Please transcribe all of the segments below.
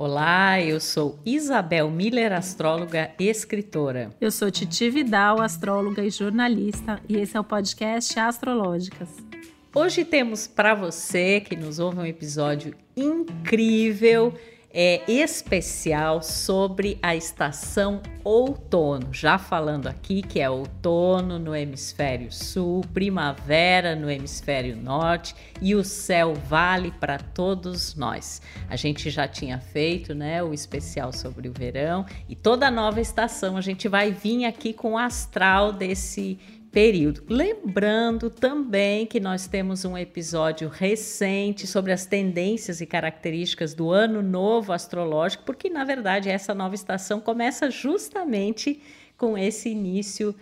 Olá, eu sou Isabel Miller, astróloga e escritora. Eu sou Titi Vidal, astróloga e jornalista, e esse é o podcast Astrológicas. Hoje temos para você que nos ouve um episódio incrível é, especial sobre a estação outono. Já falando aqui que é outono no hemisfério sul, primavera no hemisfério norte e o céu vale para todos nós. A gente já tinha feito, né, o especial sobre o verão e toda nova estação a gente vai vir aqui com o astral desse período. Lembrando também que nós temos um episódio recente sobre as tendências e características do ano novo astrológico, porque na verdade essa nova estação começa justamente com esse início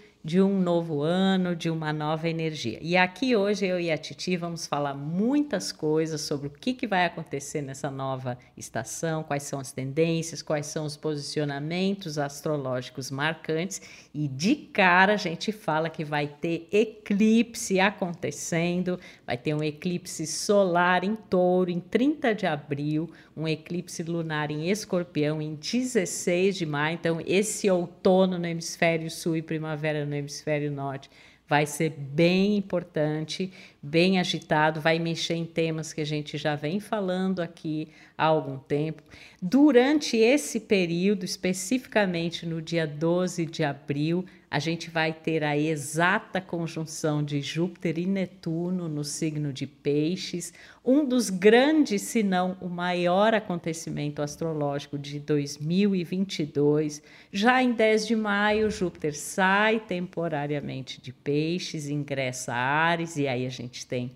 um novo ano, de uma nova energia. E aqui hoje eu e a Titi vamos falar muitas coisas sobre o que, que vai acontecer nessa nova estação, quais são as tendências, quais são os posicionamentos astrológicos marcantes. E de cara a gente fala que vai ter eclipse acontecendo, vai ter um eclipse solar em touro em 30 de abril, um eclipse lunar em escorpião em 16 de maio. Então, esse outono no hemisfério sul e primavera no hemisfério norte vai ser bem importante, bem agitado, vai mexer em temas que a gente já vem falando aqui há algum tempo. Durante esse período, especificamente no dia 12 de abril, a gente vai ter a exata conjunção de Júpiter e Netuno no signo de Peixes, um dos grandes, se não o maior acontecimento astrológico de 2022. Já em 10 de maio, Júpiter sai temporariamente de Peixes, ingressa a Ares, e aí a gente tem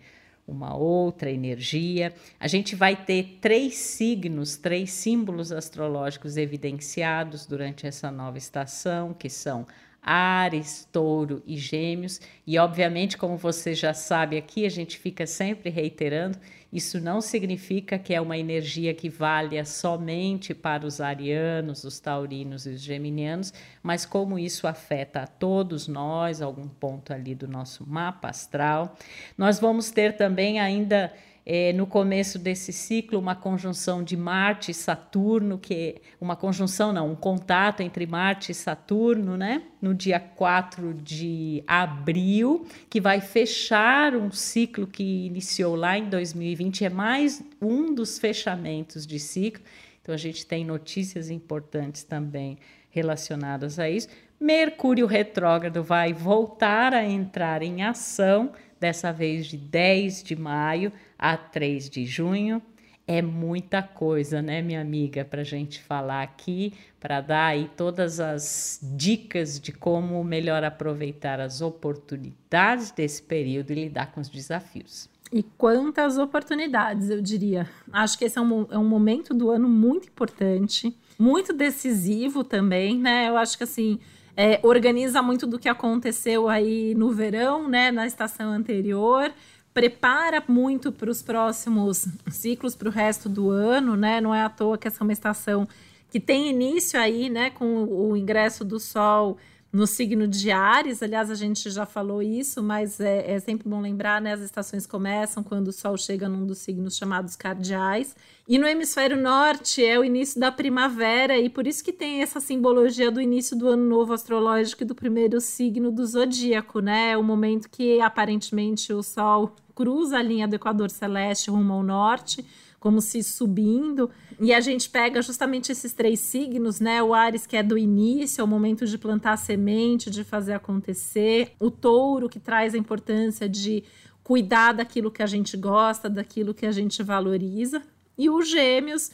uma outra energia. A gente vai ter três signos, três símbolos astrológicos evidenciados durante essa nova estação, que são Ares, Touro e Gêmeos. E, obviamente, como você já sabe aqui, a gente fica sempre reiterando: isso não significa que é uma energia que valha somente para os arianos, os taurinos e os geminianos, mas como isso afeta a todos nós, algum ponto ali do nosso mapa astral. Nós vamos ter também ainda é, no começo desse ciclo uma conjunção de Marte e Saturno, que é uma conjunção não, um contato entre Marte e Saturno, né? No dia 4 de abril, que vai fechar um ciclo que iniciou lá em 2020, é mais um dos fechamentos de ciclo. Então a gente tem notícias importantes também relacionadas a isso. Mercúrio retrógrado vai voltar a entrar em ação, dessa vez de 10 de maio a 3 de junho. É muita coisa, né, minha amiga, para a gente falar aqui, para dar aí todas as dicas de como melhor aproveitar as oportunidades desse período e lidar com os desafios. E quantas oportunidades, eu diria. Acho que esse é um, é um momento do ano muito importante, muito decisivo também, né? Eu acho que assim. É, organiza muito do que aconteceu aí no verão, né, na estação anterior, prepara muito para os próximos ciclos, para o resto do ano, né? Não é à toa que essa é uma estação que tem início aí, né, com o ingresso do Sol no signo de Ares, aliás, a gente já falou isso, mas é, é, sempre bom lembrar, né? As estações começam quando o Sol chega num dos signos chamados cardeais. E no hemisfério norte é o início da primavera, e por isso que tem essa simbologia do início do ano novo astrológico e do primeiro signo do zodíaco, né? É o momento que aparentemente o Sol cruza a linha do Equador Celeste rumo ao norte como se subindo. E a gente pega justamente esses três signos, né? O Ares, que é do início, é o momento de plantar a semente, de fazer acontecer. O touro, que traz a importância de cuidar daquilo que a gente gosta, daquilo que a gente valoriza. E os gêmeos,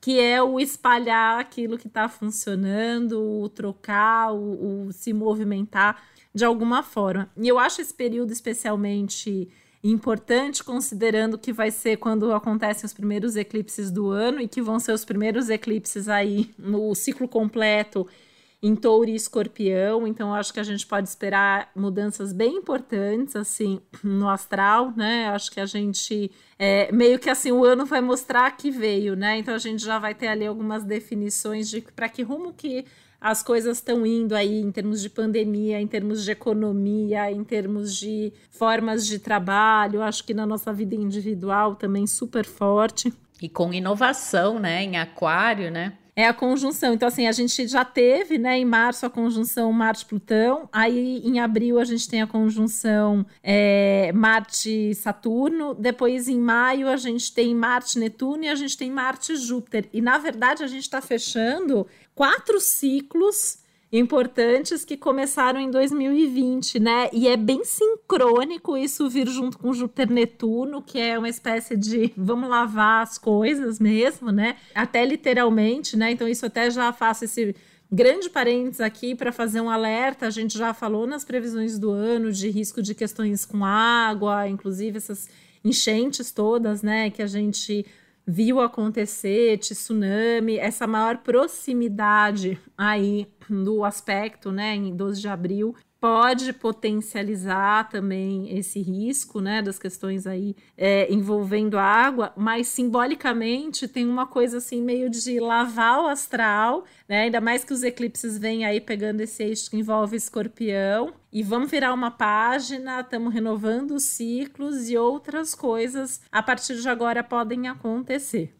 que é o espalhar aquilo que está funcionando, o trocar, o, o se movimentar de alguma forma. E eu acho esse período especialmente importante, considerando que vai ser quando acontecem os primeiros eclipses do ano e que vão ser os primeiros eclipses aí no ciclo completo em touro e escorpião, então acho que a gente pode esperar mudanças bem importantes, assim, no astral, né, acho que a gente, é, meio que assim, o ano vai mostrar que veio, né, então a gente já vai ter ali algumas definições de para que rumo que as coisas estão indo aí em termos de pandemia, em termos de economia, em termos de formas de trabalho, acho que na nossa vida individual também super forte. E com inovação, né, em aquário, né? É a conjunção. Então, assim, a gente já teve, né, em março, a conjunção Marte-Plutão. Aí, em abril, a gente tem a conjunção é, Marte-Saturno. Depois, em maio, a gente tem Marte-Netuno e a gente tem Marte-Júpiter. E, na verdade, a gente está fechando quatro ciclos importantes que começaram em 2020, né? E é bem sincrônico isso vir junto com Júpiter Netuno, que é uma espécie de vamos lavar as coisas mesmo, né? Até literalmente, né? Então isso até já faço esse grande parênteses aqui para fazer um alerta. A gente já falou nas previsões do ano de risco de questões com água, inclusive essas enchentes todas, né, que a gente viu acontecer, tsunami, essa maior proximidade aí do aspecto, né, em 12 de abril, pode potencializar também esse risco, né, das questões aí é, envolvendo a água, mas simbolicamente tem uma coisa assim meio de lavar o astral, né, ainda mais que os eclipses vêm aí pegando esse eixo que envolve escorpião, e vamos virar uma página, estamos renovando os ciclos e outras coisas a partir de agora podem acontecer.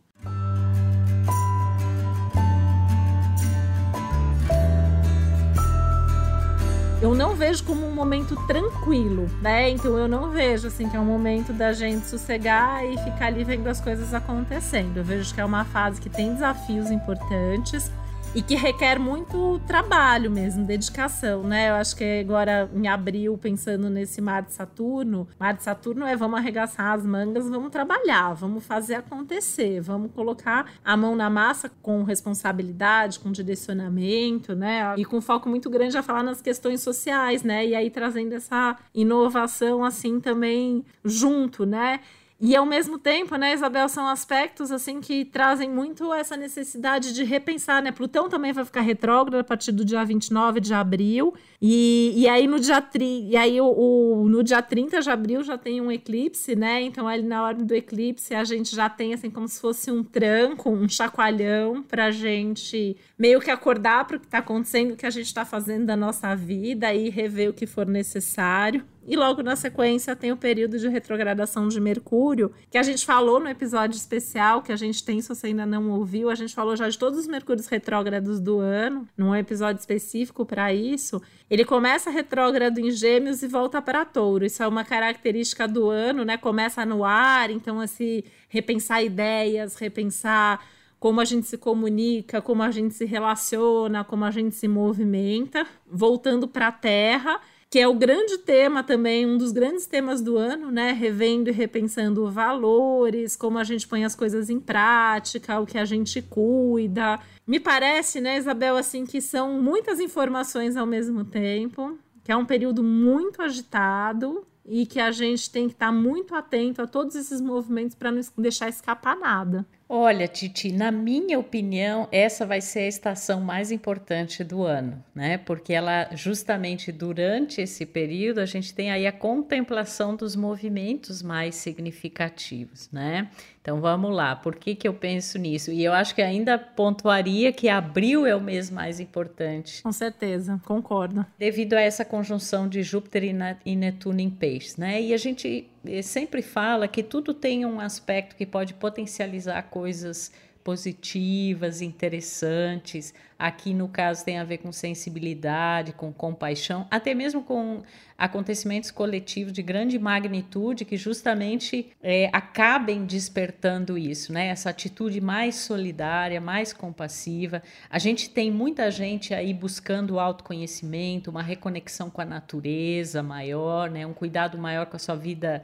Eu não vejo como um momento tranquilo, né? Então eu não vejo assim que é um momento da gente sossegar e ficar ali vendo as coisas acontecendo. Eu vejo que é uma fase que tem desafios importantes, e que requer muito trabalho mesmo, dedicação, né? Eu acho que agora em abril, pensando nesse mar de Saturno, mar de Saturno é vamos arregaçar as mangas, vamos trabalhar, vamos fazer acontecer, vamos colocar a mão na massa com responsabilidade, com direcionamento, né? E com foco muito grande a falar nas questões sociais, né? E aí trazendo essa inovação assim também junto, né? E ao mesmo tempo, né, Isabel, são aspectos assim que trazem muito essa necessidade de repensar, né? Plutão também vai ficar retrógrado a partir do dia 29 de abril. E, e aí no dia tri, e aí o, o, no dia 30 de abril já tem um eclipse, né? Então ali na hora do eclipse a gente já tem assim como se fosse um tranco, um chacoalhão pra gente meio que acordar para o que está acontecendo, o que a gente está fazendo da nossa vida e rever o que for necessário. E logo na sequência tem o período de retrogradação de Mercúrio, que a gente falou no episódio especial que a gente tem, se você ainda não ouviu, a gente falou já de todos os Mercúrios retrógrados do ano, num episódio específico para isso. Ele começa retrógrado em Gêmeos e volta para Touro. Isso é uma característica do ano, né? Começa no ar, então assim, repensar ideias, repensar como a gente se comunica, como a gente se relaciona, como a gente se movimenta, voltando para a Terra que é o grande tema também, um dos grandes temas do ano, né? Revendo e repensando valores, como a gente põe as coisas em prática, o que a gente cuida. Me parece, né, Isabel, assim, que são muitas informações ao mesmo tempo, que é um período muito agitado e que a gente tem que estar muito atento a todos esses movimentos para não deixar escapar nada. Olha, Titi, na minha opinião, essa vai ser a estação mais importante do ano, né? Porque ela, justamente durante esse período, a gente tem aí a contemplação dos movimentos mais significativos, né? Então vamos lá, por que, que eu penso nisso? E eu acho que ainda pontuaria que abril é o mês mais importante. Com certeza, concordo. Devido a essa conjunção de Júpiter e Netuno em peixes, né? E a gente eh, sempre fala que tudo tem um aspecto que pode potencializar coisas positivas, interessantes. Aqui, no caso, tem a ver com sensibilidade, com compaixão, até mesmo com acontecimentos coletivos de grande magnitude que justamente é, acabem despertando isso, né? Essa atitude mais solidária, mais compassiva. A gente tem muita gente aí buscando autoconhecimento, uma reconexão com a natureza maior, né? Um cuidado maior com a sua vida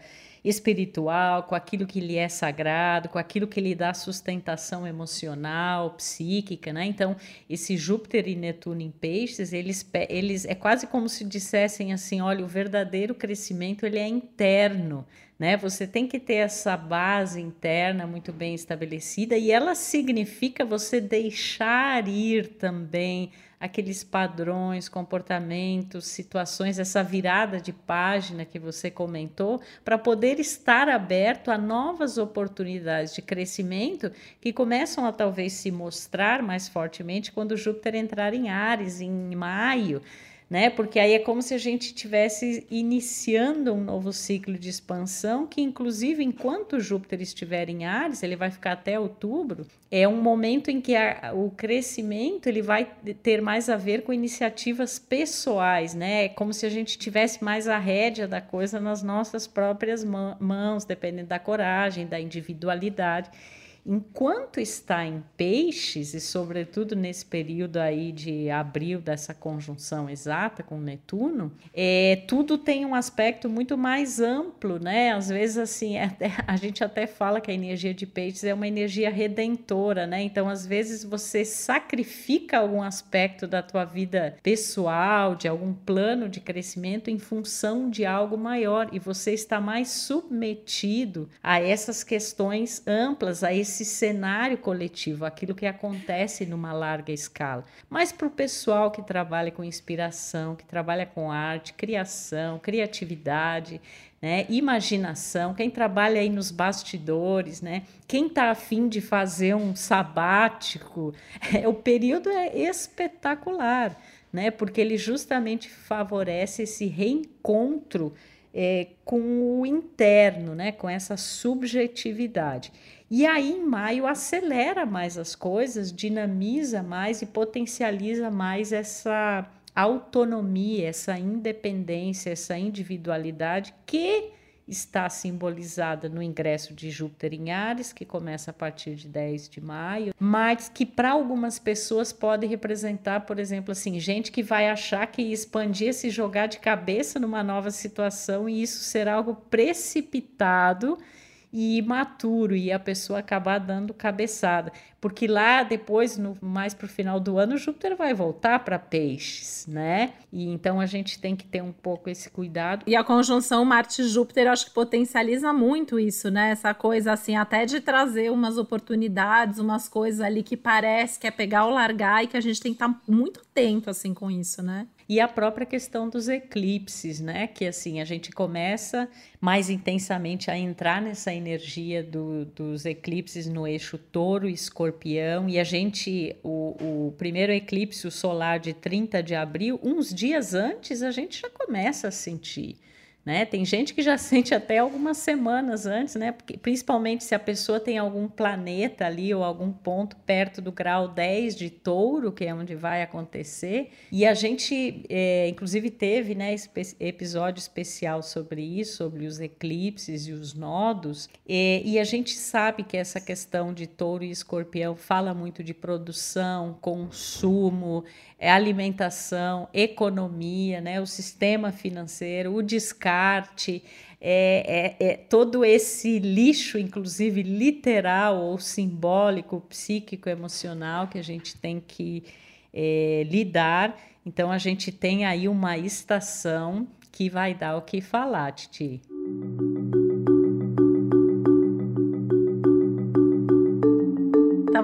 espiritual, com aquilo que lhe é sagrado, com aquilo que lhe dá sustentação emocional, psíquica, né? Então, esse Júpiter e Netuno em peixes, eles, eles é quase como se dissessem assim, olha, o verdadeiro crescimento ele é interno, né? Você tem que ter essa base interna muito bem estabelecida e ela significa você deixar ir também aqueles padrões, comportamentos, situações, essa virada de página que você comentou, para poder estar aberto a novas oportunidades de crescimento que começam a talvez se mostrar mais fortemente quando Júpiter entrar em Ares em maio. Né? Porque aí é como se a gente estivesse iniciando um novo ciclo de expansão, que inclusive enquanto Júpiter estiver em Ares, ele vai ficar até outubro, é um momento em que a, o crescimento ele vai ter mais a ver com iniciativas pessoais, né? É como se a gente tivesse mais a rédea da coisa nas nossas próprias mãos, dependendo da coragem, da individualidade enquanto está em peixes, e sobretudo nesse período aí de abril dessa conjunção exata com Netuno, é, tudo tem um aspecto muito mais amplo, né? Às vezes, assim, é a gente até fala que a energia de peixes é uma energia redentora, né? Então, às vezes, você sacrifica algum aspecto da tua vida pessoal, de algum plano de crescimento em função de algo maior, e você está mais submetido a essas questões amplas, a esse esse cenário coletivo, aquilo que acontece numa larga escala. Mas para o pessoal que trabalha com inspiração, que trabalha com arte, criação, criatividade, né, imaginação, quem trabalha aí nos bastidores, né, quem está afim de fazer um sabático, é, o período é espetacular, né, porque ele justamente favorece esse reencontro é, com o interno, né, com essa subjetividade. E aí, em maio, acelera mais as coisas, dinamiza mais e potencializa mais essa autonomia, essa independência, essa individualidade que está simbolizada no ingresso de Júpiter em Ares, que começa a partir de 10 de maio, mas que para algumas pessoas pode representar, por exemplo, assim, gente que vai achar que expandir se jogar de cabeça numa nova situação e isso será algo precipitado e imaturo e a pessoa acabar dando cabeçada, porque lá depois, no, mais para o final do ano, Júpiter vai voltar para peixes, né? E então a gente tem que ter um pouco esse cuidado. E a conjunção Marte-Júpiter, acho que potencializa muito isso, né? Essa coisa assim, até de trazer umas oportunidades, umas coisas ali que parece que é pegar ou largar e que a gente tem que estar tá muito atento assim com isso, né? E a própria questão dos eclipses, né? Que assim a gente começa mais intensamente a entrar nessa energia do, dos eclipses no eixo touro e escorpião, e a gente, o, o primeiro eclipse solar de 30 de abril, uns dias antes a gente já começa a sentir né? Tem gente que já sente até algumas semanas antes, né? Porque, principalmente se a pessoa tem algum planeta ali ou algum ponto perto do grau 10 de touro, que é onde vai acontecer. E a gente, é, inclusive, teve né, episódio especial sobre isso, sobre os eclipses e os nodos. E a gente sabe que essa questão de touro e escorpião fala muito de produção, consumo, é alimentação, economia, né, o sistema financeiro, o descarte, é, é, é, todo esse lixo, inclusive literal ou simbólico, psíquico, emocional, que a gente tem que é, lidar. Então, a gente tem aí uma estação que vai dar o que falar, Titi.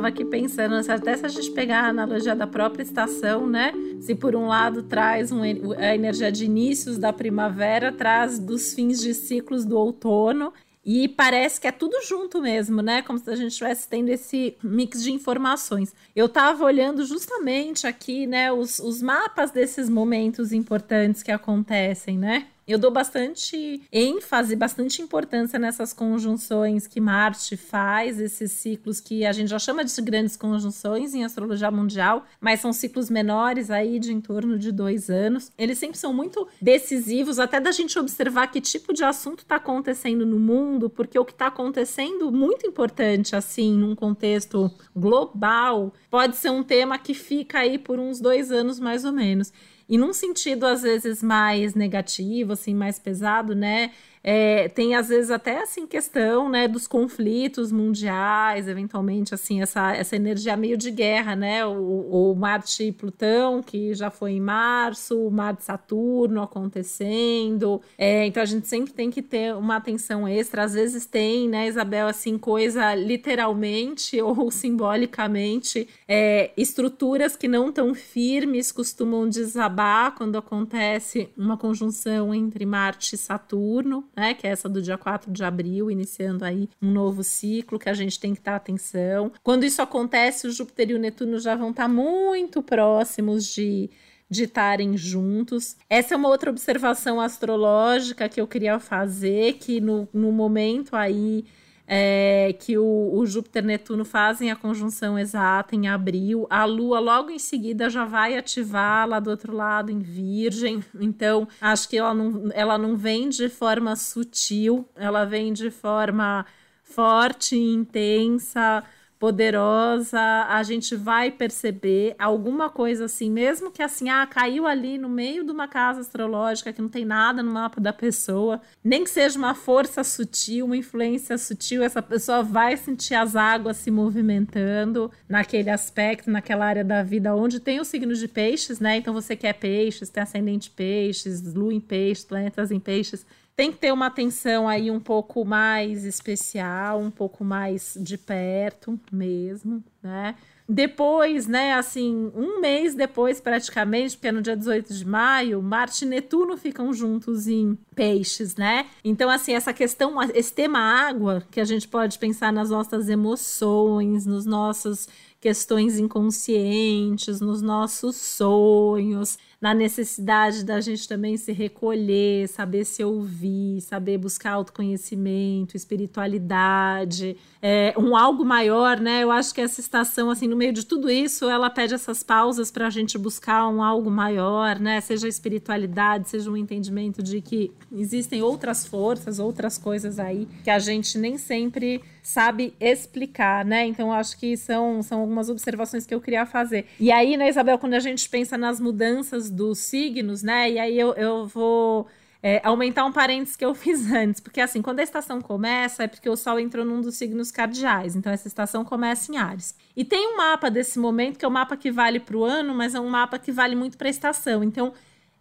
Estava aqui pensando, até se a gente pegar a analogia da própria estação, né? Se por um lado traz um, a energia de inícios da primavera, traz dos fins de ciclos do outono. E parece que é tudo junto mesmo, né? Como se a gente estivesse tendo esse mix de informações. Eu estava olhando justamente aqui, né, os, os mapas desses momentos importantes que acontecem, né? Eu dou bastante ênfase, bastante importância nessas conjunções que Marte faz, esses ciclos que a gente já chama de grandes conjunções em astrologia mundial, mas são ciclos menores aí de em torno de dois anos. Eles sempre são muito decisivos, até da gente observar que tipo de assunto está acontecendo no mundo, porque o que está acontecendo muito importante, assim, num contexto global, pode ser um tema que fica aí por uns dois anos mais ou menos. E num sentido, às vezes, mais negativo, assim, mais pesado, né? É, tem às vezes até assim questão né dos conflitos mundiais eventualmente assim essa, essa energia meio de guerra né o, o Marte e Plutão que já foi em março o Marte Saturno acontecendo. É, então a gente sempre tem que ter uma atenção extra. Às vezes tem né Isabel assim coisa literalmente ou simbolicamente é, estruturas que não tão firmes costumam desabar quando acontece uma conjunção entre Marte e Saturno né? Que é essa do dia 4 de abril, iniciando aí um novo ciclo que a gente tem que estar atenção. Quando isso acontece, o Júpiter e o Netuno já vão estar muito próximos de de estarem juntos. Essa é uma outra observação astrológica que eu queria fazer, que no, no momento aí é, que o, o Júpiter-Netuno fazem a conjunção exata em abril, a Lua logo em seguida já vai ativar lá do outro lado em Virgem. Então, acho que ela não, ela não vem de forma sutil, ela vem de forma forte, intensa poderosa, a gente vai perceber alguma coisa assim, mesmo que assim, ah, caiu ali no meio de uma casa astrológica que não tem nada no mapa da pessoa, nem que seja uma força sutil, uma influência sutil, essa pessoa vai sentir as águas se movimentando naquele aspecto, naquela área da vida onde tem o signo de peixes, né? Então você quer peixes, tem ascendente peixes, lua em peixes, planetas em peixes tem que ter uma atenção aí um pouco mais especial, um pouco mais de perto mesmo, né? Depois, né, assim, um mês depois, praticamente, porque é no dia 18 de maio, Marte e Netuno ficam juntos em peixes, né? Então, assim, essa questão, esse tema água, que a gente pode pensar nas nossas emoções, nos nossos questões inconscientes, nos nossos sonhos, na necessidade da gente também se recolher, saber se ouvir, saber buscar autoconhecimento, espiritualidade, é, um algo maior, né? Eu acho que essa estação, assim, no meio de tudo isso, ela pede essas pausas para a gente buscar um algo maior, né? Seja espiritualidade, seja um entendimento de que existem outras forças, outras coisas aí que a gente nem sempre sabe explicar, né? Então, acho que são, são algumas observações que eu queria fazer. E aí, né, Isabel, quando a gente pensa nas mudanças dos signos, né? E aí eu, eu vou é, aumentar um parênteses que eu fiz antes, porque assim, quando a estação começa, é porque o Sol entrou num dos signos cardeais, então essa estação começa em Ares. E tem um mapa desse momento, que é um mapa que vale para o ano, mas é um mapa que vale muito para a estação. Então,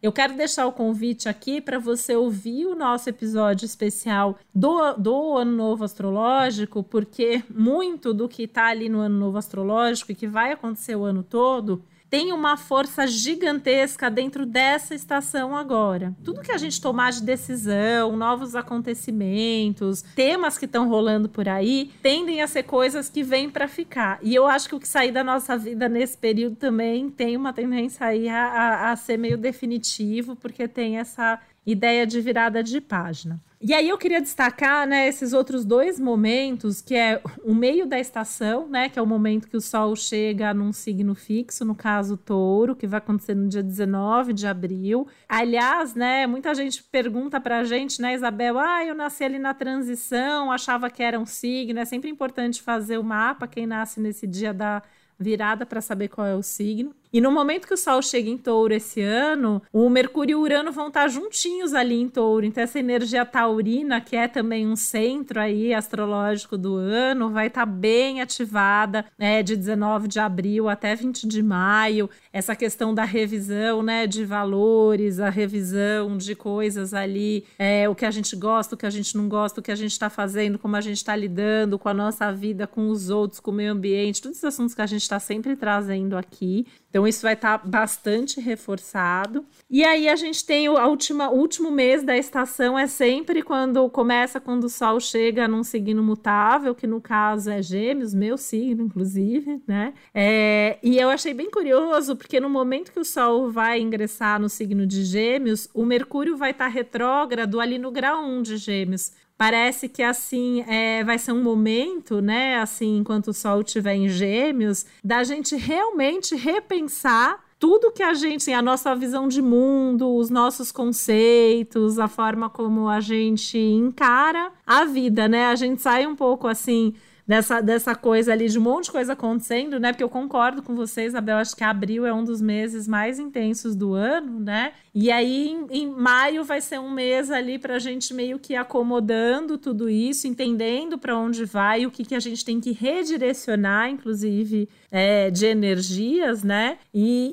eu quero deixar o convite aqui para você ouvir o nosso episódio especial do, do Ano Novo Astrológico, porque muito do que está ali no Ano Novo Astrológico e que vai acontecer o ano todo tem uma força gigantesca dentro dessa estação agora. Tudo que a gente tomar de decisão, novos acontecimentos, temas que estão rolando por aí, tendem a ser coisas que vêm para ficar. E eu acho que o que sair da nossa vida nesse período também tem uma tendência aí a, a, a ser meio definitivo, porque tem essa ideia de virada de página. E aí eu queria destacar, né, esses outros dois momentos, que é o meio da estação, né, que é o momento que o sol chega num signo fixo, no caso touro, que vai acontecer no dia 19 de abril. Aliás, né, muita gente pergunta pra gente, né, Isabel, ah, eu nasci ali na transição, achava que era um signo, é sempre importante fazer o mapa, quem nasce nesse dia da virada para saber qual é o signo. E no momento que o Sol chega em touro esse ano, o Mercúrio e o Urano vão estar juntinhos ali em touro. Então, essa energia taurina, que é também um centro aí astrológico do ano, vai estar bem ativada, né, de 19 de abril até 20 de maio. Essa questão da revisão, né, de valores, a revisão de coisas ali, é, o que a gente gosta, o que a gente não gosta, o que a gente está fazendo, como a gente está lidando com a nossa vida, com os outros, com o meio ambiente, todos esses assuntos que a gente está sempre trazendo aqui. Então, isso vai estar tá bastante reforçado. E aí, a gente tem o última, último mês da estação, é sempre quando começa, quando o Sol chega num signo mutável, que no caso é Gêmeos, meu signo, inclusive, né? É, e eu achei bem curioso, porque no momento que o Sol vai ingressar no signo de Gêmeos, o Mercúrio vai estar tá retrógrado ali no grau 1 de Gêmeos parece que assim é, vai ser um momento, né? Assim, enquanto o Sol estiver em Gêmeos, da gente realmente repensar tudo que a gente, a nossa visão de mundo, os nossos conceitos, a forma como a gente encara a vida, né? A gente sai um pouco assim dessa, dessa coisa ali, de um monte de coisa acontecendo, né? Porque eu concordo com você, Isabel, acho que abril é um dos meses mais intensos do ano, né? E aí, em, em maio, vai ser um mês ali para a gente meio que acomodando tudo isso, entendendo para onde vai, o que, que a gente tem que redirecionar, inclusive, é, de energias, né? E,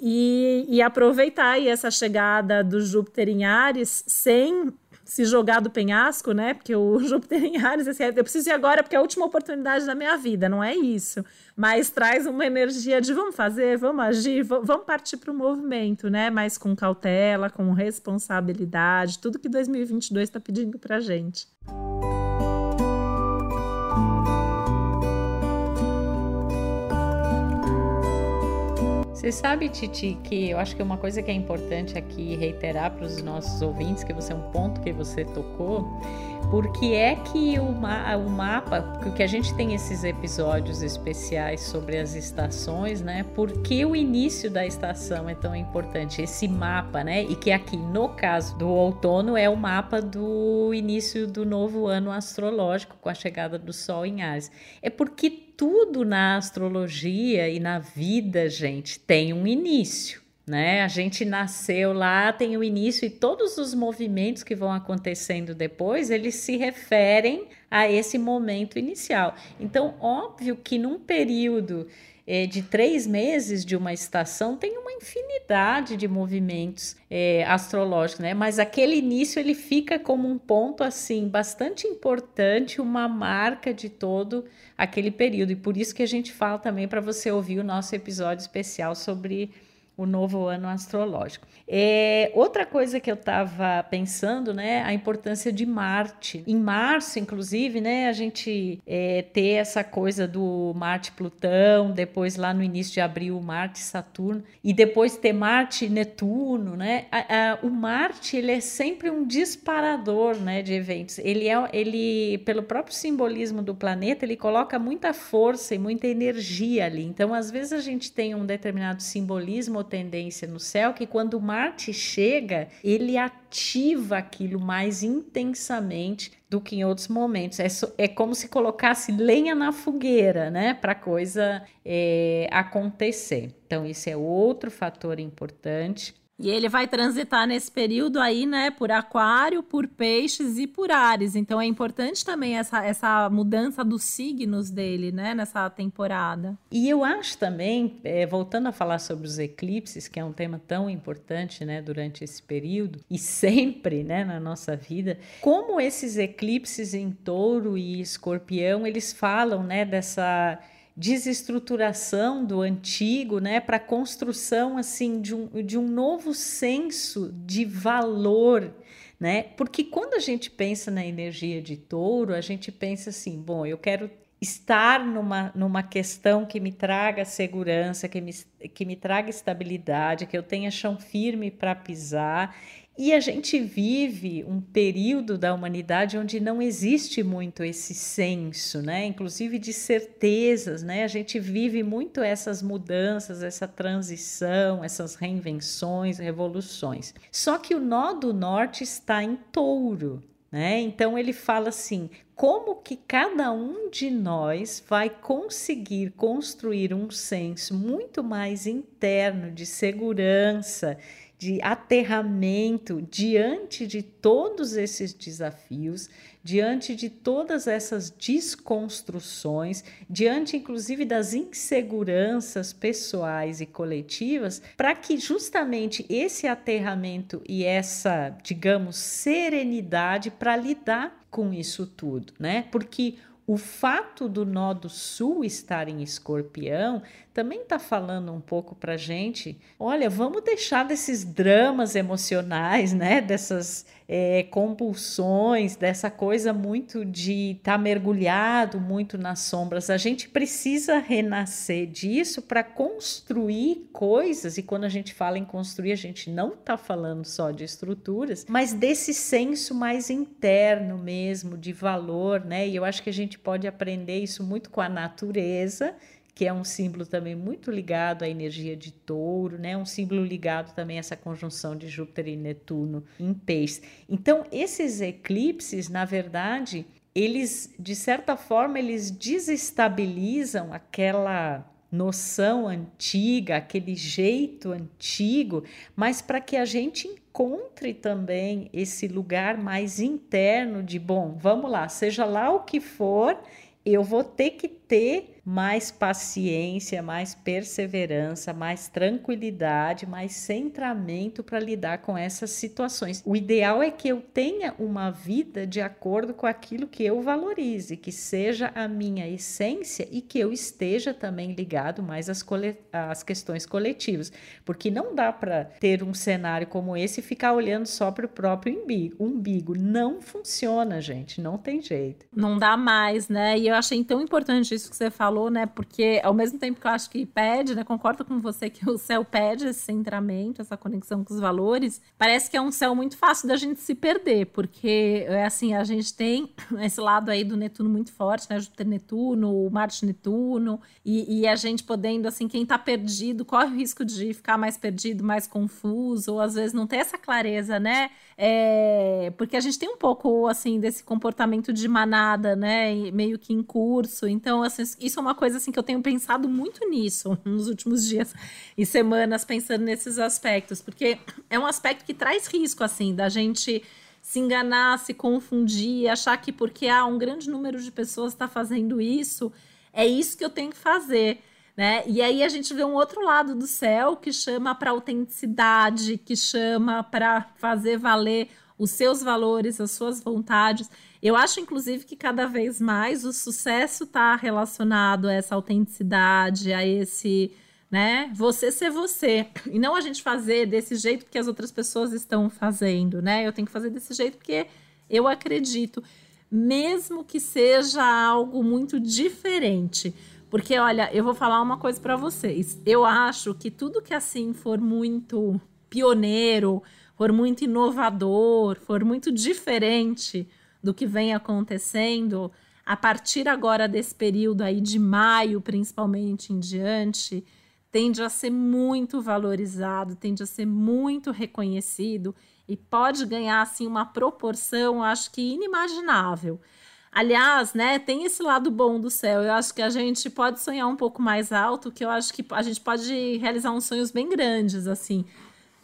e, e aproveitar aí essa chegada do Júpiter em Ares sem se jogar do penhasco, né? Porque o Júpiter em Ares, assim, eu preciso ir agora porque é a última oportunidade da minha vida, não é isso. Mas traz uma energia de vamos fazer, vamos agir, vamos partir para o movimento, né? Mas com cautela, com responsabilidade, tudo que 2022 está pedindo para gente. Você sabe, Titi, que eu acho que uma coisa que é importante aqui reiterar para os nossos ouvintes, que você é um ponto que você tocou, porque é que o, ma o mapa, porque a gente tem esses episódios especiais sobre as estações, né? Porque o início da estação é tão importante, esse mapa, né? E que aqui, no caso do outono, é o mapa do início do novo ano astrológico, com a chegada do Sol em Ares. É porque tudo na astrologia e na vida, gente, tem um início né? A gente nasceu lá, tem o início e todos os movimentos que vão acontecendo depois, eles se referem a esse momento inicial. Então, óbvio que num período é, de três meses de uma estação tem uma infinidade de movimentos é, astrológicos, né? Mas aquele início ele fica como um ponto assim bastante importante, uma marca de todo aquele período. E por isso que a gente fala também para você ouvir o nosso episódio especial sobre o novo ano astrológico. É, outra coisa que eu estava pensando, né, a importância de Marte. Em março, inclusive, né, a gente é, ter essa coisa do Marte-Plutão, depois lá no início de abril, Marte-Saturno, e depois ter Marte-Netuno, né? A, a, o Marte, ele é sempre um disparador, né, de eventos. Ele é, ele, pelo próprio simbolismo do planeta, ele coloca muita força e muita energia ali. Então, às vezes a gente tem um determinado simbolismo tendência no céu que quando Marte chega, ele ativa aquilo mais intensamente do que em outros momentos. É, é como se colocasse lenha na fogueira, né, para a coisa é, acontecer. Então, esse é outro fator importante. E ele vai transitar nesse período aí, né, por aquário, por peixes e por ares. Então é importante também essa, essa mudança dos signos dele, né, nessa temporada. E eu acho também, é, voltando a falar sobre os eclipses, que é um tema tão importante, né, durante esse período e sempre, né, na nossa vida, como esses eclipses em touro e escorpião, eles falam, né, dessa desestruturação do antigo, né, para a construção assim de um, de um novo senso de valor, né? Porque quando a gente pensa na energia de touro, a gente pensa assim, bom, eu quero estar numa, numa questão que me traga segurança, que me, que me traga estabilidade, que eu tenha chão firme para pisar e a gente vive um período da humanidade onde não existe muito esse senso, né? Inclusive de certezas, né? A gente vive muito essas mudanças, essa transição, essas reinvenções, revoluções. Só que o nó do norte está em touro. Né? Então ele fala assim: como que cada um de nós vai conseguir construir um senso muito mais interno de segurança de aterramento diante de todos esses desafios, diante de todas essas desconstruções, diante inclusive das inseguranças pessoais e coletivas, para que justamente esse aterramento e essa, digamos, serenidade para lidar com isso tudo, né? Porque o fato do nó do sul estar em escorpião também está falando um pouco para gente. Olha, vamos deixar desses dramas emocionais, né? Dessas é, compulsões, dessa coisa muito de estar tá mergulhado muito nas sombras. A gente precisa renascer disso para construir coisas. E quando a gente fala em construir, a gente não está falando só de estruturas, mas desse senso mais interno mesmo de valor, né? E eu acho que a gente pode aprender isso muito com a natureza que é um símbolo também muito ligado à energia de touro, né? Um símbolo ligado também a essa conjunção de Júpiter e Netuno em peixes. Então, esses eclipses, na verdade, eles, de certa forma, eles desestabilizam aquela noção antiga, aquele jeito antigo, mas para que a gente encontre também esse lugar mais interno de, bom, vamos lá, seja lá o que for, eu vou ter que ter mais paciência, mais perseverança, mais tranquilidade, mais centramento para lidar com essas situações. O ideal é que eu tenha uma vida de acordo com aquilo que eu valorize, que seja a minha essência e que eu esteja também ligado mais às, às questões coletivas, porque não dá para ter um cenário como esse e ficar olhando só para o próprio umbigo. umbigo. Não funciona, gente, não tem jeito. Não dá mais, né? E eu achei tão importante isso que você falou falou, né? Porque ao mesmo tempo que eu acho que pede, né? Concordo com você que o céu pede esse centramento, essa conexão com os valores. Parece que é um céu muito fácil da gente se perder, porque é assim, a gente tem esse lado aí do Netuno muito forte, né? Júpiter Netuno, Marte Netuno, e, e a gente podendo, assim, quem tá perdido, corre o risco de ficar mais perdido, mais confuso, ou às vezes não ter essa clareza, né? É, porque a gente tem um pouco, assim, desse comportamento de manada, né? Meio que em curso. Então, assim, isso é uma coisa, assim, que eu tenho pensado muito nisso nos últimos dias e semanas, pensando nesses aspectos. Porque é um aspecto que traz risco, assim, da gente se enganar, se confundir, achar que porque há ah, um grande número de pessoas está fazendo isso, é isso que eu tenho que fazer. Né? E aí a gente vê um outro lado do céu que chama para autenticidade, que chama para fazer valer os seus valores, as suas vontades. Eu acho, inclusive, que cada vez mais o sucesso está relacionado a essa autenticidade, a esse, né? Você ser você. E não a gente fazer desse jeito porque as outras pessoas estão fazendo, né? Eu tenho que fazer desse jeito porque eu acredito, mesmo que seja algo muito diferente. Porque, olha, eu vou falar uma coisa para vocês. Eu acho que tudo que assim for muito pioneiro, for muito inovador, for muito diferente do que vem acontecendo, a partir agora desse período aí de maio, principalmente em diante, tende a ser muito valorizado, tende a ser muito reconhecido e pode ganhar assim uma proporção, acho que inimaginável. Aliás, né, tem esse lado bom do céu. Eu acho que a gente pode sonhar um pouco mais alto, que eu acho que a gente pode realizar uns sonhos bem grandes, assim.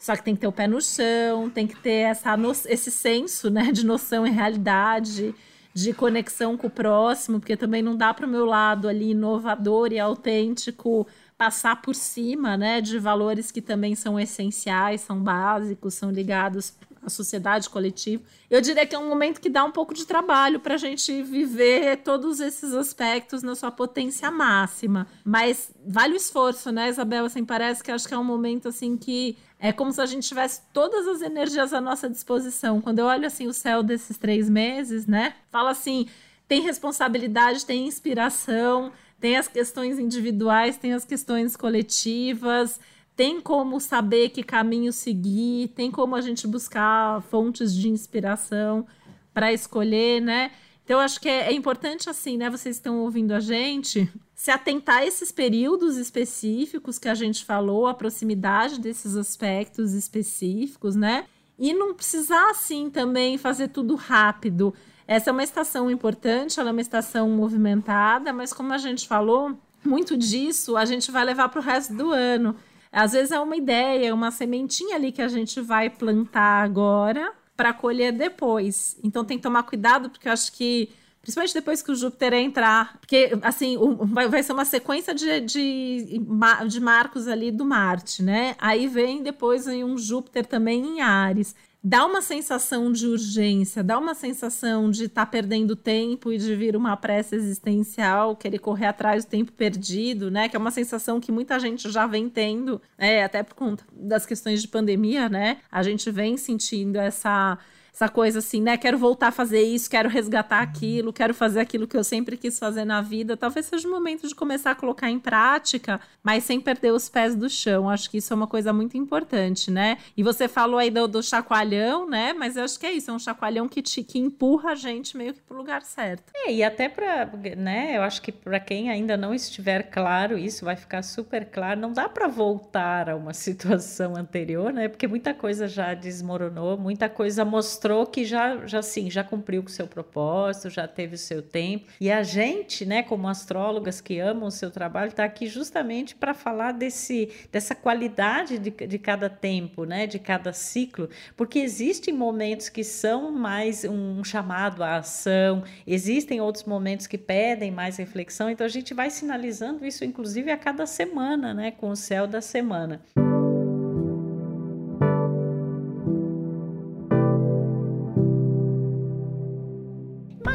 Só que tem que ter o pé no chão, tem que ter essa no... esse senso, né, de noção e realidade, de conexão com o próximo, porque também não dá para o meu lado ali inovador e autêntico passar por cima, né, de valores que também são essenciais, são básicos, são ligados a sociedade coletiva. Eu diria que é um momento que dá um pouco de trabalho para a gente viver todos esses aspectos na sua potência máxima. Mas vale o esforço, né, Isabel? Assim, parece que acho que é um momento assim que é como se a gente tivesse todas as energias à nossa disposição. Quando eu olho assim o céu desses três meses, né? Fala assim, tem responsabilidade, tem inspiração, tem as questões individuais, tem as questões coletivas tem como saber que caminho seguir, tem como a gente buscar fontes de inspiração para escolher, né? Então, acho que é, é, importante, assim, né? Vocês estão ouvindo a gente, se atentar a esses períodos específicos que a gente falou, a proximidade desses aspectos específicos, né? E não precisar, assim, também fazer tudo rápido. Essa é uma estação importante, ela é uma estação movimentada, mas como a gente falou, muito disso a gente vai levar para o resto do ano. Às vezes é uma ideia, uma sementinha ali que a gente vai plantar agora para colher depois. Então tem que tomar cuidado, porque eu acho que principalmente depois que o Júpiter entrar, porque assim vai, ser uma sequência de, de, de marcos ali do Marte, né? Aí vem depois um Júpiter também em Ares dá uma sensação de urgência, dá uma sensação de estar tá perdendo tempo e de vir uma pressa existencial, querer correr atrás do tempo perdido, né? Que é uma sensação que muita gente já vem tendo, é, até por conta das questões de pandemia, né? A gente vem sentindo essa essa coisa assim, né? Quero voltar a fazer isso, quero resgatar aquilo, quero fazer aquilo que eu sempre quis fazer na vida. Talvez seja o momento de começar a colocar em prática, mas sem perder os pés do chão. Acho que isso é uma coisa muito importante, né? E você falou aí do, do chacoalhão, né? Mas eu acho que é isso, é um chacoalhão que, te, que empurra a gente meio que pro lugar certo. É, e até para, né? Eu acho que para quem ainda não estiver claro, isso vai ficar super claro. Não dá para voltar a uma situação anterior, né? Porque muita coisa já desmoronou, muita coisa mostrou mostrou que já, já sim, já cumpriu com o seu propósito, já teve o seu tempo. E a gente, né, como astrólogas que amam o seu trabalho, está aqui justamente para falar desse, dessa qualidade de, de cada tempo, né, de cada ciclo, porque existem momentos que são mais um chamado à ação, existem outros momentos que pedem mais reflexão, então a gente vai sinalizando isso, inclusive, a cada semana, né, com o céu da semana.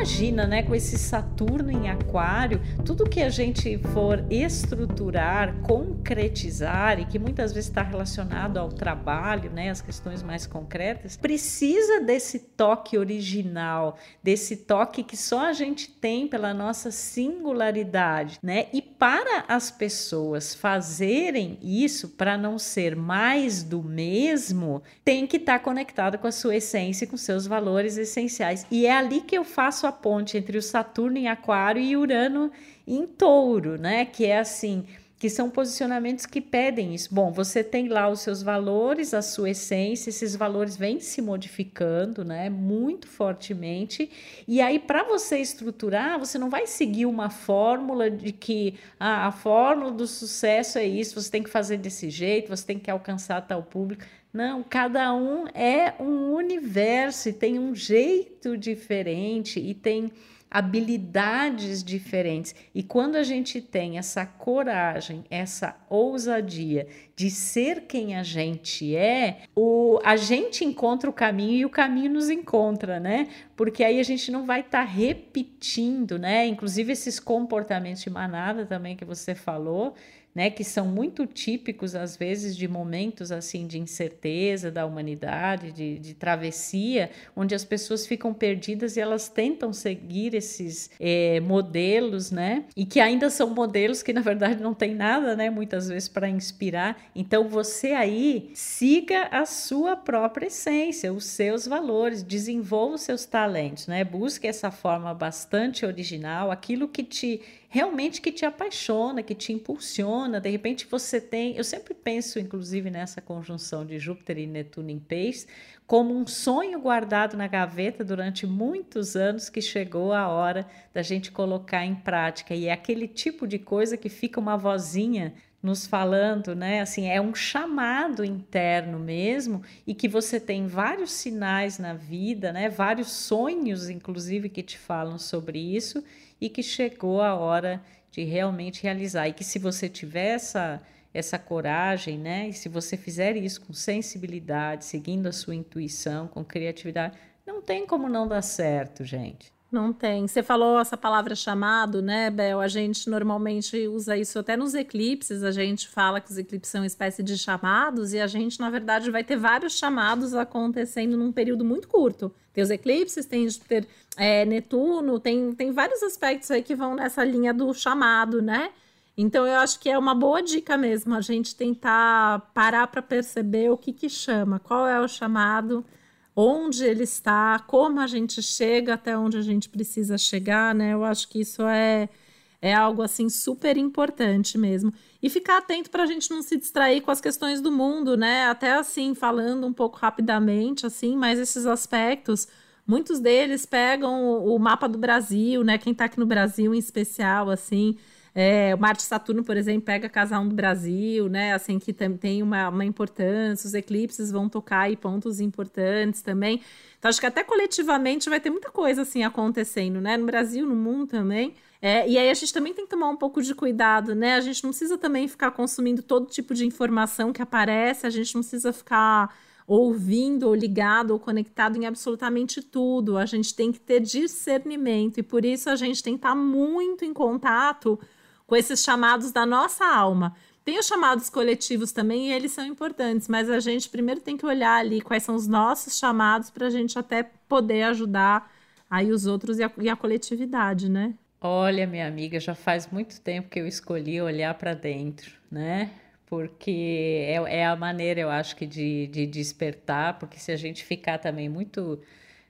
Imagina, né, com esse Saturno em Aquário, tudo que a gente for estruturar, concretizar e que muitas vezes está relacionado ao trabalho, né, as questões mais concretas, precisa desse toque original, desse toque que só a gente tem pela nossa singularidade, né? E para as pessoas fazerem isso, para não ser mais do mesmo, tem que estar tá conectado com a sua essência, com seus valores essenciais. E é ali que eu faço a ponte entre o Saturno em Aquário e Urano em Touro, né? Que é assim, que são posicionamentos que pedem isso. Bom, você tem lá os seus valores, a sua essência, esses valores vêm se modificando, né, muito fortemente. E aí, para você estruturar, você não vai seguir uma fórmula de que ah, a fórmula do sucesso é isso, você tem que fazer desse jeito, você tem que alcançar tal público. Não, cada um é um universo e tem um jeito diferente e tem habilidades diferentes. E quando a gente tem essa coragem, essa ousadia de ser quem a gente é, o, a gente encontra o caminho e o caminho nos encontra, né? Porque aí a gente não vai estar tá repetindo, né? Inclusive esses comportamentos de manada também que você falou né, que são muito típicos às vezes de momentos assim de incerteza da humanidade, de, de travessia, onde as pessoas ficam perdidas e elas tentam seguir esses é, modelos, né, e que ainda são modelos que na verdade não tem nada, né, muitas vezes para inspirar. Então você aí siga a sua própria essência, os seus valores, desenvolva os seus talentos, né, busque essa forma bastante original, aquilo que te realmente que te apaixona, que te impulsiona. De repente você tem, eu sempre penso, inclusive, nessa conjunção de Júpiter e Netuno em peixe, como um sonho guardado na gaveta durante muitos anos que chegou a hora da gente colocar em prática. E é aquele tipo de coisa que fica uma vozinha nos falando, né? Assim, é um chamado interno mesmo e que você tem vários sinais na vida, né? Vários sonhos, inclusive, que te falam sobre isso e que chegou a hora de realmente realizar. E que se você tiver essa, essa coragem, né? E se você fizer isso com sensibilidade, seguindo a sua intuição, com criatividade, não tem como não dar certo, gente. Não tem. Você falou essa palavra chamado, né, Bel? A gente normalmente usa isso até nos eclipses. A gente fala que os eclipses são uma espécie de chamados e a gente, na verdade, vai ter vários chamados acontecendo num período muito curto. Tem os eclipses, tem Júpiter, é, Netuno, tem, tem vários aspectos aí que vão nessa linha do chamado, né? Então eu acho que é uma boa dica mesmo a gente tentar parar para perceber o que que chama, qual é o chamado onde ele está, como a gente chega até onde a gente precisa chegar, né? Eu acho que isso é, é algo assim super importante mesmo. E ficar atento para a gente não se distrair com as questões do mundo, né? Até assim, falando um pouco rapidamente, assim, mas esses aspectos, muitos deles pegam o, o mapa do Brasil, né? Quem está aqui no Brasil em especial, assim. É, o Marte Saturno, por exemplo, pega casal do Brasil, né? Assim, que tem uma, uma importância, os eclipses vão tocar aí pontos importantes também. Então, acho que até coletivamente vai ter muita coisa assim acontecendo, né? No Brasil, no mundo também. É, e aí a gente também tem que tomar um pouco de cuidado, né? A gente não precisa também ficar consumindo todo tipo de informação que aparece, a gente não precisa ficar ouvindo ou ligado ou conectado em absolutamente tudo. A gente tem que ter discernimento e por isso a gente tem que estar muito em contato com esses chamados da nossa alma. Tem os chamados coletivos também, e eles são importantes, mas a gente primeiro tem que olhar ali quais são os nossos chamados para a gente até poder ajudar aí os outros e a, e a coletividade, né? Olha, minha amiga, já faz muito tempo que eu escolhi olhar para dentro, né? Porque é, é, a maneira, eu acho que, de, de despertar, porque se a gente ficar também muito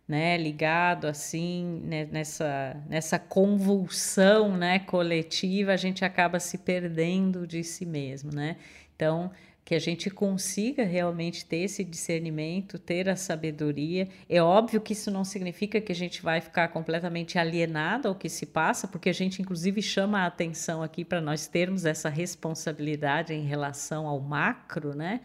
né, ligado assim né, nessa, nessa convulsão né, coletiva, a gente acaba se perdendo de si mesmo, né? Então, que a gente consiga realmente ter esse discernimento, ter a sabedoria. É óbvio que isso não significa que a gente vai ficar completamente alienado ao que se passa, porque a gente inclusive chama a atenção aqui para nós termos essa responsabilidade em relação ao macro, né?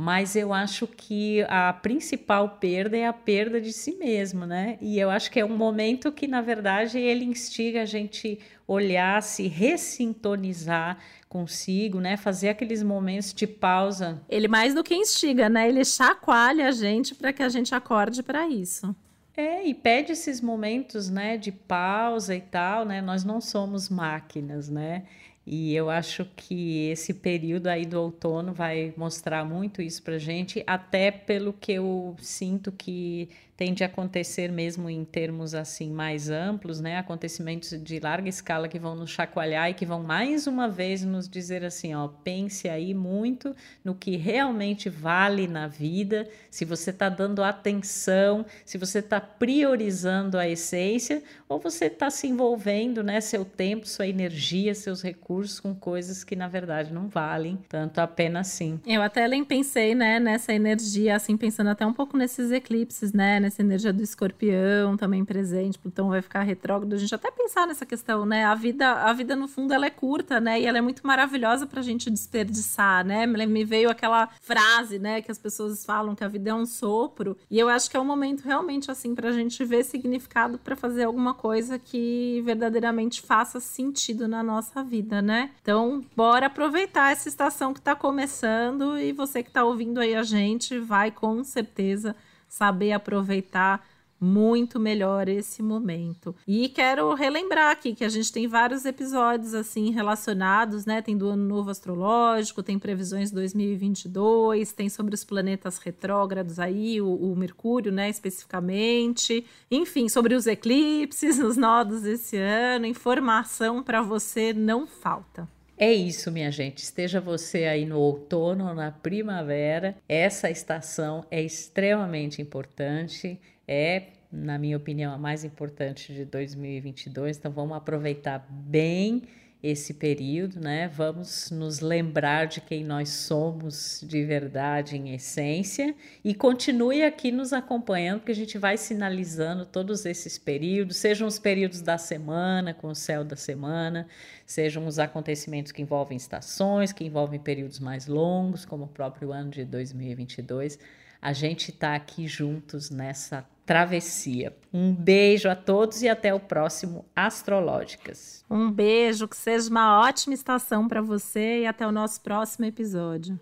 Mas eu acho que a principal perda é a perda de si mesmo, né? E eu acho que é um momento que, na verdade, ele instiga a gente olhar, se ressintonizar consigo, né? Fazer aqueles momentos de pausa. Ele mais do que instiga, né? Ele chacoalha a gente para que a gente acorde para isso. É, e pede esses momentos, né, de pausa e tal, né? Nós não somos máquinas, né? E eu acho que esse período aí do outono vai mostrar muito isso para gente, até pelo que eu sinto que tende a acontecer mesmo em termos assim mais amplos, né? Acontecimentos de larga escala que vão nos chacoalhar e que vão mais uma vez nos dizer assim, ó, pense aí muito no que realmente vale na vida, se você está dando atenção, se você está priorizando a essência ou você está se envolvendo, né, seu tempo, sua energia, seus recursos com coisas que na verdade não valem tanto a pena assim. Eu até nem pensei, né, nessa energia assim pensando até um pouco nesses eclipses, né, essa energia do escorpião também presente, Plutão vai ficar retrógrado. A gente até pensar nessa questão, né? A vida, a vida no fundo ela é curta, né? E ela é muito maravilhosa pra gente desperdiçar, né? Me veio aquela frase, né, que as pessoas falam que a vida é um sopro, e eu acho que é um momento realmente assim pra gente ver significado para fazer alguma coisa que verdadeiramente faça sentido na nossa vida, né? Então, bora aproveitar essa estação que tá começando e você que tá ouvindo aí a gente vai com certeza saber aproveitar muito melhor esse momento. E quero relembrar aqui que a gente tem vários episódios assim relacionados, né? Tem do ano novo astrológico, tem previsões 2022, tem sobre os planetas retrógrados aí, o, o Mercúrio, né, especificamente. Enfim, sobre os eclipses, os nodos esse ano, informação para você não falta. É isso, minha gente. Esteja você aí no outono ou na primavera, essa estação é extremamente importante. É, na minha opinião, a mais importante de 2022. Então, vamos aproveitar bem esse período, né? Vamos nos lembrar de quem nós somos de verdade, em essência, e continue aqui nos acompanhando, porque a gente vai sinalizando todos esses períodos, sejam os períodos da semana, com o céu da semana, sejam os acontecimentos que envolvem estações, que envolvem períodos mais longos, como o próprio ano de 2022. A gente está aqui juntos nessa travessia. Um beijo a todos e até o próximo Astrológicas. Um beijo, que seja uma ótima estação para você e até o nosso próximo episódio.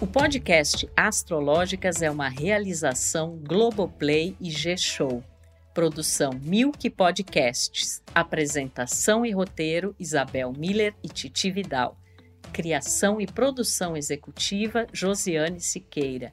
O podcast Astrológicas é uma realização Globoplay e G-Show. Produção Milk Podcasts. Apresentação e roteiro Isabel Miller e Titi Vidal. Criação e produção executiva Josiane Siqueira.